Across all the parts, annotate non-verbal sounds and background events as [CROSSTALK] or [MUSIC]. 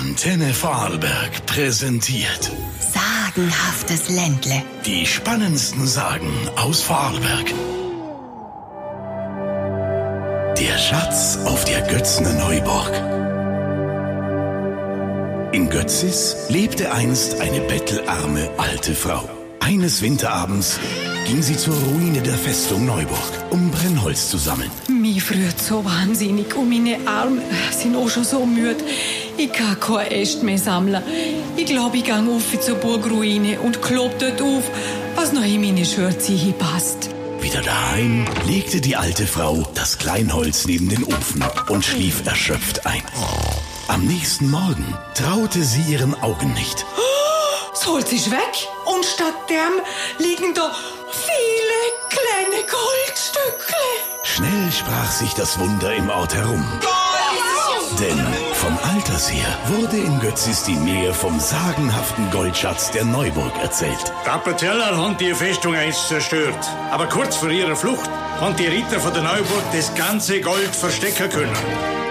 Antenne Vorarlberg präsentiert Sagenhaftes Ländle. die spannendsten Sagen aus Vorarlberg. Der Schatz auf der Götzner Neuburg. In Götzis lebte einst eine bettelarme alte Frau. Eines Winterabends ging sie zur Ruine der Festung Neuburg, um Brennholz zu sammeln. Mir früht so wahnsinnig und meine Arme sind auch schon so müde. Ich kann kein Äst mehr sammeln. Ich glaube, ich gehe auf zur Burgruine und klob dort auf, was noch in meine Schürze passt. Wieder daheim legte die alte Frau das Kleinholz neben den Ofen und schlief erschöpft ein. Am nächsten Morgen traute sie ihren Augen nicht. Das Holz ist weg und statt dem liegen da viele kleine Goldstücke. Schnell sprach sich das Wunder im Ort herum. Denn vom Alters her wurde in Götzis die Nähe vom sagenhaften Goldschatz der Neuburg erzählt. Die Appenzeller haben die Festung einst zerstört. Aber kurz vor ihrer Flucht haben die Ritter von der Neuburg das ganze Gold verstecken können.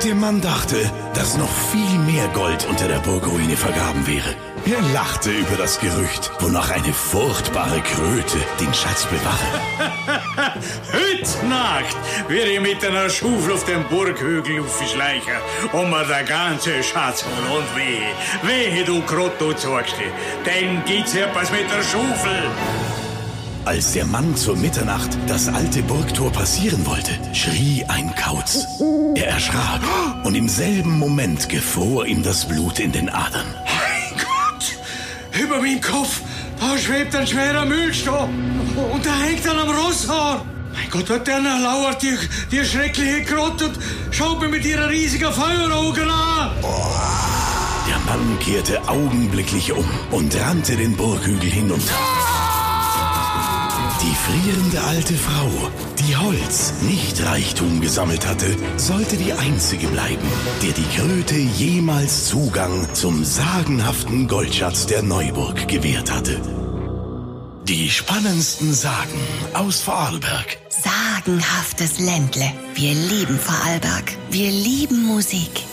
Der Mann dachte, dass noch viel mehr Gold unter der Burgruine vergraben wäre. Er lachte über das Gerücht, wonach eine furchtbare Kröte den Schatz bewache. [LAUGHS] Heute Nacht werde ich mit einer Schaufel auf den Burghügel aufschleichen und mir den ganzen Schatz holen. Und wehe, wehe du Krotto zeigst dann gibt's etwas mit der Schaufel. Als der Mann zur Mitternacht das alte Burgtor passieren wollte, schrie ein Kauz. Er erschrak und im selben Moment gefror ihm das Blut in den Adern. Mein Gott, über meinem Kopf, da schwebt ein schwerer Mühlstab und da hängt er am Rosshaar. Gott, dort der lauert die, die schreckliche Grotte und schaut mir mit ihrer riesigen Feueraugen an. Der Mann kehrte augenblicklich um und rannte den Burghügel hinunter. Die frierende alte Frau, die Holz, nicht Reichtum gesammelt hatte, sollte die einzige bleiben, der die Kröte jemals Zugang zum sagenhaften Goldschatz der Neuburg gewährt hatte. Die spannendsten Sagen aus Vorarlberg. Sagenhaftes Ländle. Wir lieben Vorarlberg. Wir lieben Musik.